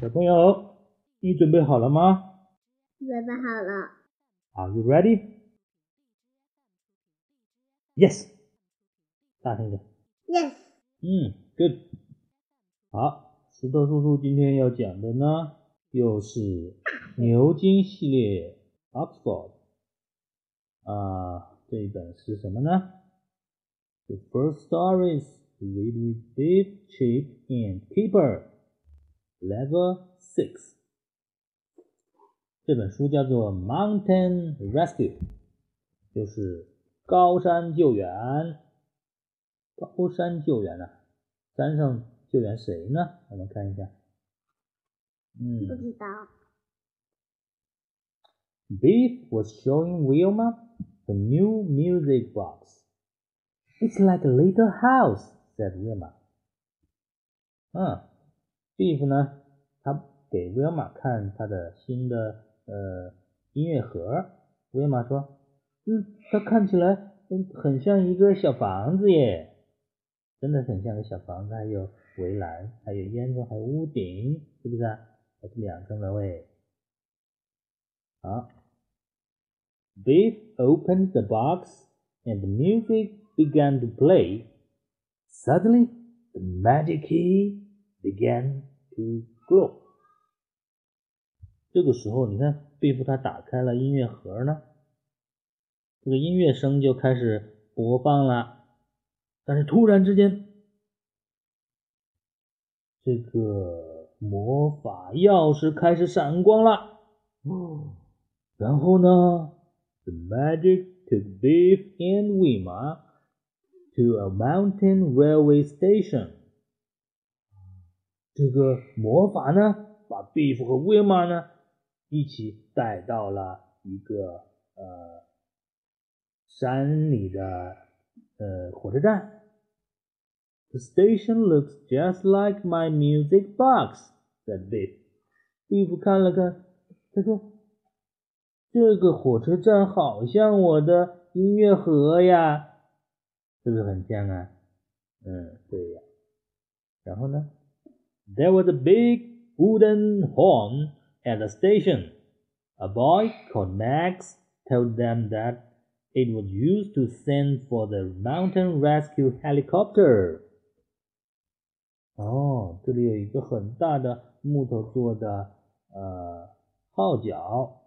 小朋友，你准备好了吗准备好了。？Are you ready? Yes。大声一点。Yes，嗯，good。好，石头叔叔今天要讲的呢，又是牛津系列 Oxford。啊，这一本是什么呢？The first stories with Beef, Sheep and Keeper, Level Six。这本书叫做《Mountain Rescue》，就是高山救援。高山救援啊，山上救援谁呢？我们看一下。不嗯知道。 ，Beef was showing Wilma the new music box. It's like a little house, said Wilma. 嗯 ，Beef 呢，他给 Wilma 看他的新的呃音乐盒。Wilma 说：“嗯，它看起来嗯很像一个小房子耶。”真的很像个小房子，还有围栏，还有烟囱，还有屋顶，是不是啊？还是两层楼诶。好，Beef opened the box and the music began to play. Suddenly, the magic key began to grow，这个时候，你看，贝夫他打开了音乐盒呢，这个音乐声就开始播放了。但是突然之间，这个魔法钥匙开始闪光了。哦，然后呢，The magic took Beef and Wilma to a mountain railway station。这个魔法呢，把 Beef 和 Wilma 呢一起带到了一个呃山里的呃火车站。The station looks just like my music box," said Beef. Beef 看了看，他说：“这个火车站好像我的音乐盒呀，是不是很像啊？”嗯，对呀。然后呢 ？There was a big wooden horn at the station. A boy called Max told them that it was used to send for the mountain rescue helicopter. 哦，这里有一个很大的木头做的呃号角，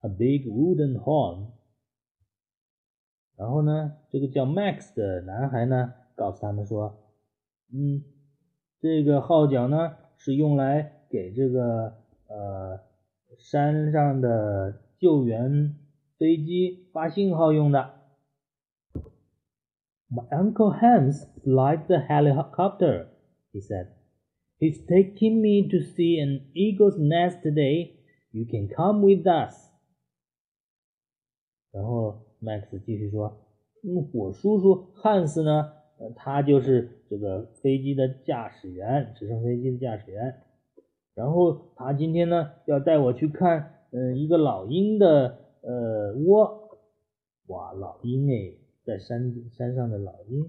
a big wooden horn。然后呢，这个叫 Max 的男孩呢，告诉他们说，嗯， 这个号角呢是用来给这个呃山上的救援飞机发信号用的。My uncle Hans likes the helicopter, he said. He's taking me to see an eagle's nest today. You can come with us. 然后 Max 继续说：“嗯，我叔叔汉斯呢，呃，他就是这个飞机的驾驶员，直升飞机的驾驶员。然后他今天呢，要带我去看，嗯、一个老鹰的呃窝。哇，老鹰哎！”在山山上的老鹰，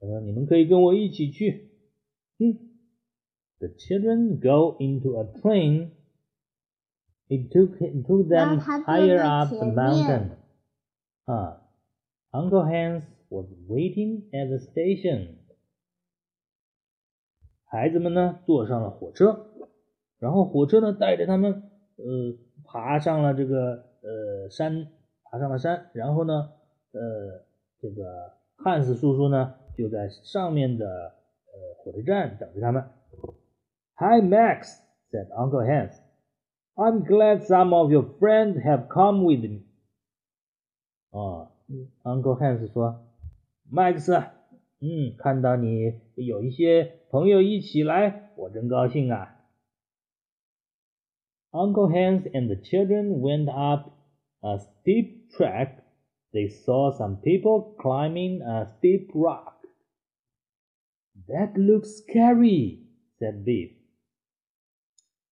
他说：“你们可以跟我一起去。”嗯，The children go into a train. It took it took them higher up the mountain. 啊，Uncle Hans was waiting at the station. 孩子们呢坐上了火车，然后火车呢带着他们呃爬上了这个呃山，爬上了山，然后呢。呃，这个汉斯叔叔呢，就在上面的呃火车站等着他们。Hi, Max," said Uncle Hans. "I'm glad some of your friends have come with me." 啊，Uncle Hans 说：“Max，嗯，看到你有一些朋友一起来，我真高兴啊。” Uncle Hans and the children went up a steep track they saw some people climbing a steep rock. That looks scary, said Beef.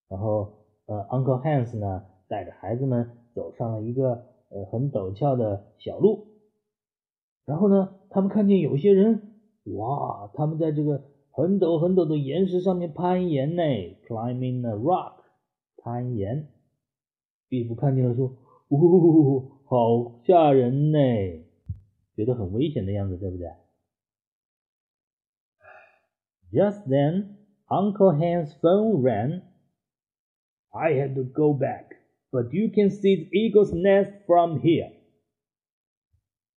然后，呃，Uncle Hans 呢，带着孩子们走上了一个呃很陡峭的小路。然后呢，他们看见有些人，哇，他们在这个 很陡很陡的岩石上面攀岩呢，climbing a rock，攀岩。壁虎看见了，说：“呜，好吓人呢，觉得很危险的样子，对不对？”Just then, Uncle Hen's phone rang. I had to go back, but you can see the eagle's nest from here.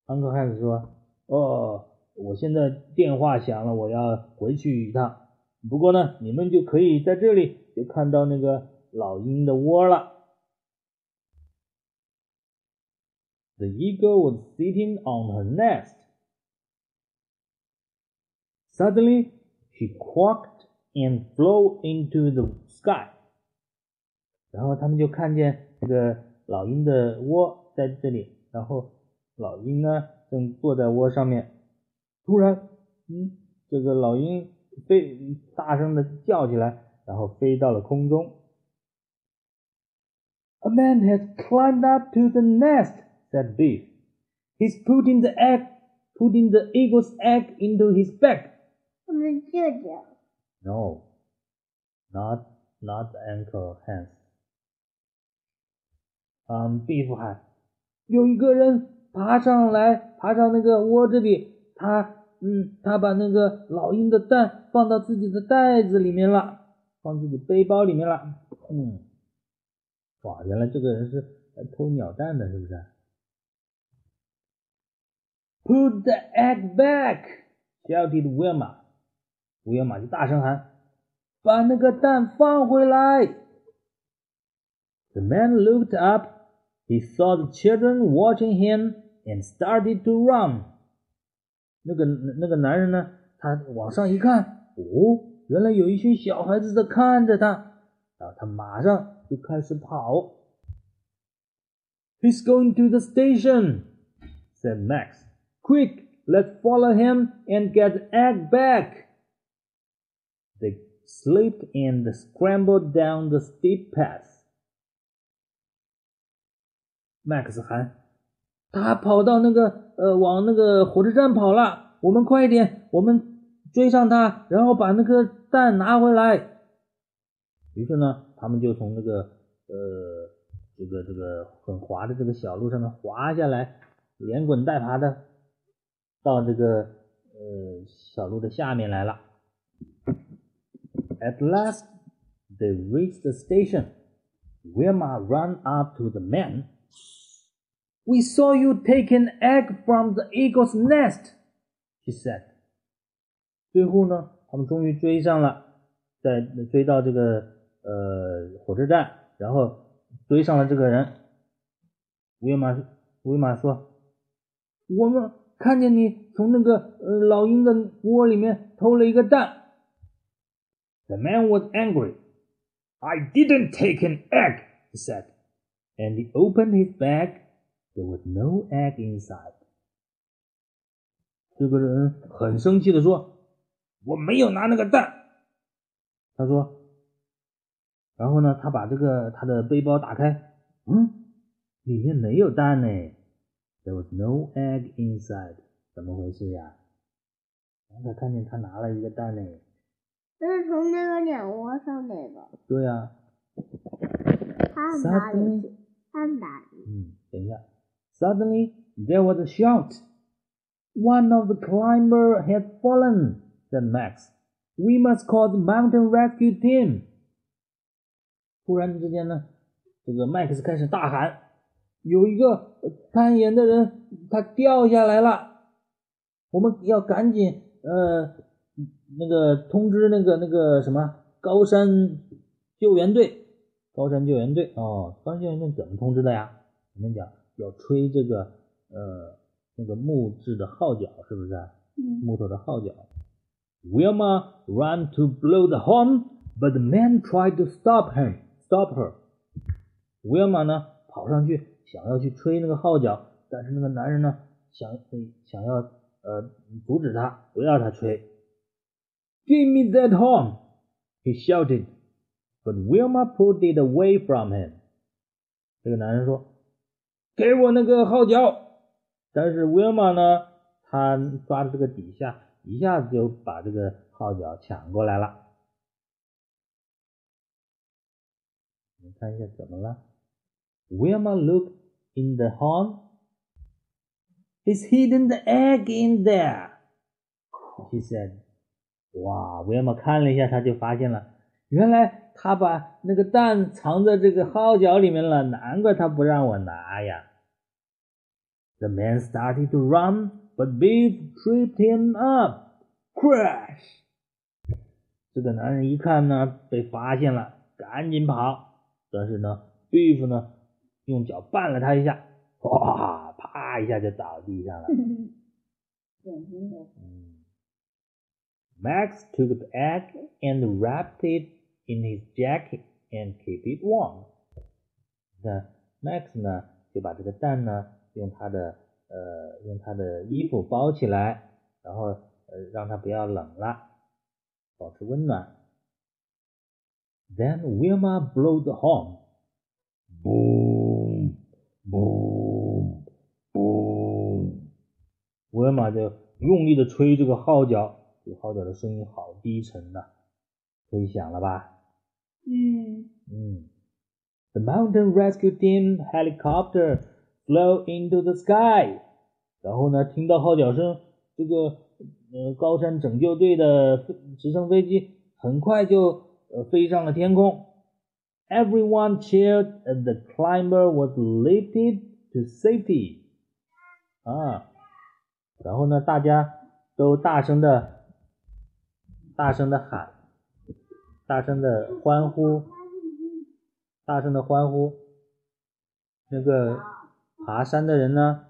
Uncle Hans 说：“哦，我现在电话响了，我要回去一趟。不过呢，你们就可以在这里就看到那个老鹰的窝了。” The eagle was sitting on her nest. Suddenly, she quacked and flew into the sky. 然后他们就看见这个老鹰的窝在这里，然后 老鹰呢正坐在窝上面。突然，嗯，这个老鹰飞，大声的叫起来，然后飞到了空中。A man has climbed up to the nest. said Beef. He's putting the egg, putting the eagle's egg into his bag. 我们舅舅。No, not not Uncle Hans. 嗯，Beef 喊，有一个人 爬上来，爬上那个窝这里，他嗯，他把那个老鹰的蛋放到自己的袋子里面了，放自己背包里面了。嗯，哇，原来这个人是偷鸟蛋的，是不是？Put the egg back! shouted Wilma. 威尔玛就大声喊：“把那个蛋放回来！” The man looked up. He saw the children watching him and started to run. 那个那个男人呢？他往上一看，哦，原来有一群小孩子在看着他。然后他马上就开始跑。He's going to the station," said Max. Quick, let's follow him and get egg back. They slipped and scrambled down the steep path. Max 喊：“他跑到那个呃，往那个火车站跑了。我们快一点，我们追上他，然后把那个蛋拿回来。”于是呢，他们就从那个呃，这个这个很滑的这个小路上面滑下来，连滚带爬的。到这个呃小路的下面来了。At last, they reached the station. Wilma ran up to the man. We saw you take an egg from the eagle's nest, she said. 最后呢，他们终于追上了，在追到这个呃火车站，然后追上了这个人。威马威马说：“我们。”看见你从那个呃老鹰的窝里面偷了一个蛋。The man was angry. I didn't take an egg, he said, and he opened his bag. There was no egg inside. 这个人很生气的说：“我没有拿那个蛋。”他说，然后呢，他把这个他的背包打开，嗯，里面没有蛋呢。There was no egg inside，怎么回事呀？刚才看见他拿了一个蛋呢。这是从那个鸟窝上那个。对呀。他哪里？他哪里？嗯，等一下。Suddenly there was a shout. One of the climber had fallen, said Max. We must call the mountain rescue team. 突然之间呢，这个 Max 开始大喊。有一个攀岩的人，他掉下来了，我们要赶紧呃那个通知那个那个什么高山救援队，高山救援队哦，高山救援队怎么通知的呀？我们讲要吹这个呃那个木质的号角，是不是？嗯木头的号角。Wilma ran to blow the horn, but the man tried to stop him, stop her. Wilma 呢跑上去。想要去吹那个号角，但是那个男人呢，想想要呃阻止他，不要他吹。Give me that horn! He shouted, but Wilma pulled it away from him. 这个男人说：“给我那个号角。但是威尔玛呢，他抓着这个底下，一下子就把这个号角抢过来了。你看一下怎么了？Wilma look in the horn. Is hidden the egg in there? He said. 哇，威尔玛看了一下，他就发现了，原来他把那个蛋藏在这个号角里面了，难怪他不让我拿呀。The man started to run, but Beef tripped him up. Crash! 这个男人一看呢，被发现了，赶紧跑。但是呢，Beef 呢，用脚绊了他一下，哇，啪一下就倒地上了。嗯。Max took the egg and wrapped it in his jacket and kept it warm。那 Max 呢，就把这个蛋呢，用他的呃，用他的衣服包起来，然后呃，让它不要冷了，保持温暖。Then Wilma blow the horn. Boom, boom, boom. Wilma 就用力的吹这个号角。这个号角的声音好低沉呐，可以想了吧？嗯嗯。The mountain rescue team helicopter flew into the sky。然后呢，听到号角声，这个呃高山拯救队的直升飞机很快就呃飞上了天空。Everyone cheered as the climber was lifted to safety。啊，然后呢，大家都大声的。大声的喊，大声的欢呼，大声的欢呼。那个爬山的人呢，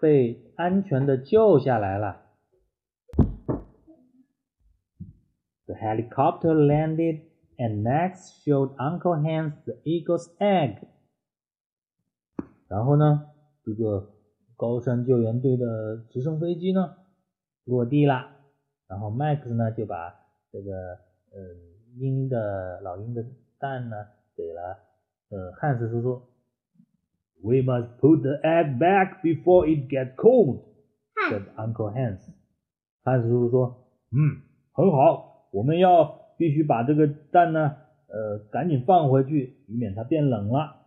被安全的救下来了。The helicopter landed and Max showed Uncle Hans the eagle's egg。然后呢，这个高山救援队的直升飞机呢，落地了。然后 Max 呢就把这个呃鹰的老鹰的蛋呢给了呃汉斯叔叔。We must put the egg back before it gets cold," said Uncle Hans. 汉斯叔叔说：“嗯，很好，我们要必须把这个蛋呢呃赶紧放回去，以免它变冷了。”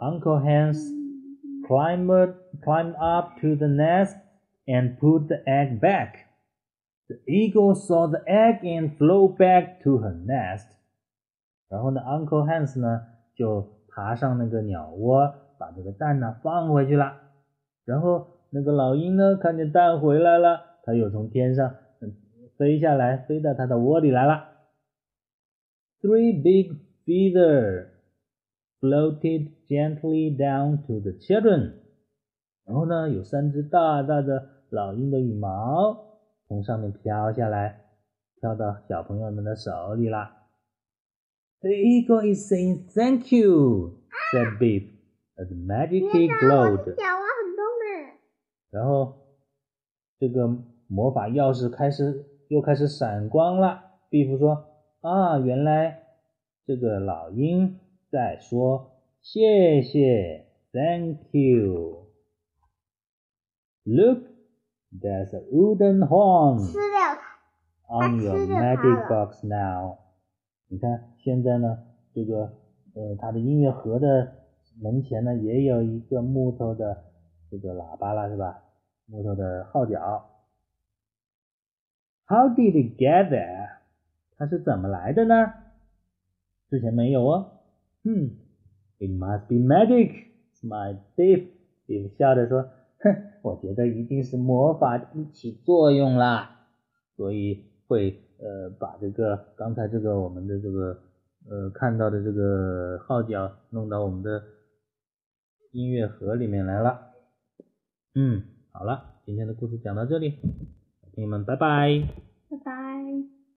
Uncle Hans. climbed, climbed up to the nest and put the egg back. The eagle saw the egg and flew back to her nest. 然后呢，Uncle Hans 呢就爬上那个鸟窝，把这个蛋呢放回去了。然后那个老鹰呢看见蛋回来了，它又从天上飞下来，飞到它的窝里来了。Three big feathers floated gently down to the children。然后呢，有三只大大的老鹰的羽毛从上面飘下来，飘到小朋友们的手里啦。The eagle is saying thank you," said Beef as the magic key glowed. 然后这个魔法钥匙开始又开始闪光了。Beef 说：“啊，原来这个老鹰。”在说谢谢，Thank you. Look, there's a wooden horn on your magic box now. 你看，现在呢，这个呃，它的音乐盒的门前呢，也有一个木头的这个喇叭了，是吧？木头的号角。How did it get there? 它是怎么来的呢？之前没有哦。Hmm, it must be magic. My thief，比笑着说：“哼，我觉得一定是魔法起作用啦，所以会呃把这个刚才这个我们的这个呃看到的这个号角弄到我们的音乐盒里面来了。”嗯，好了，今天的故事讲到这里，朋友们，拜拜。拜拜。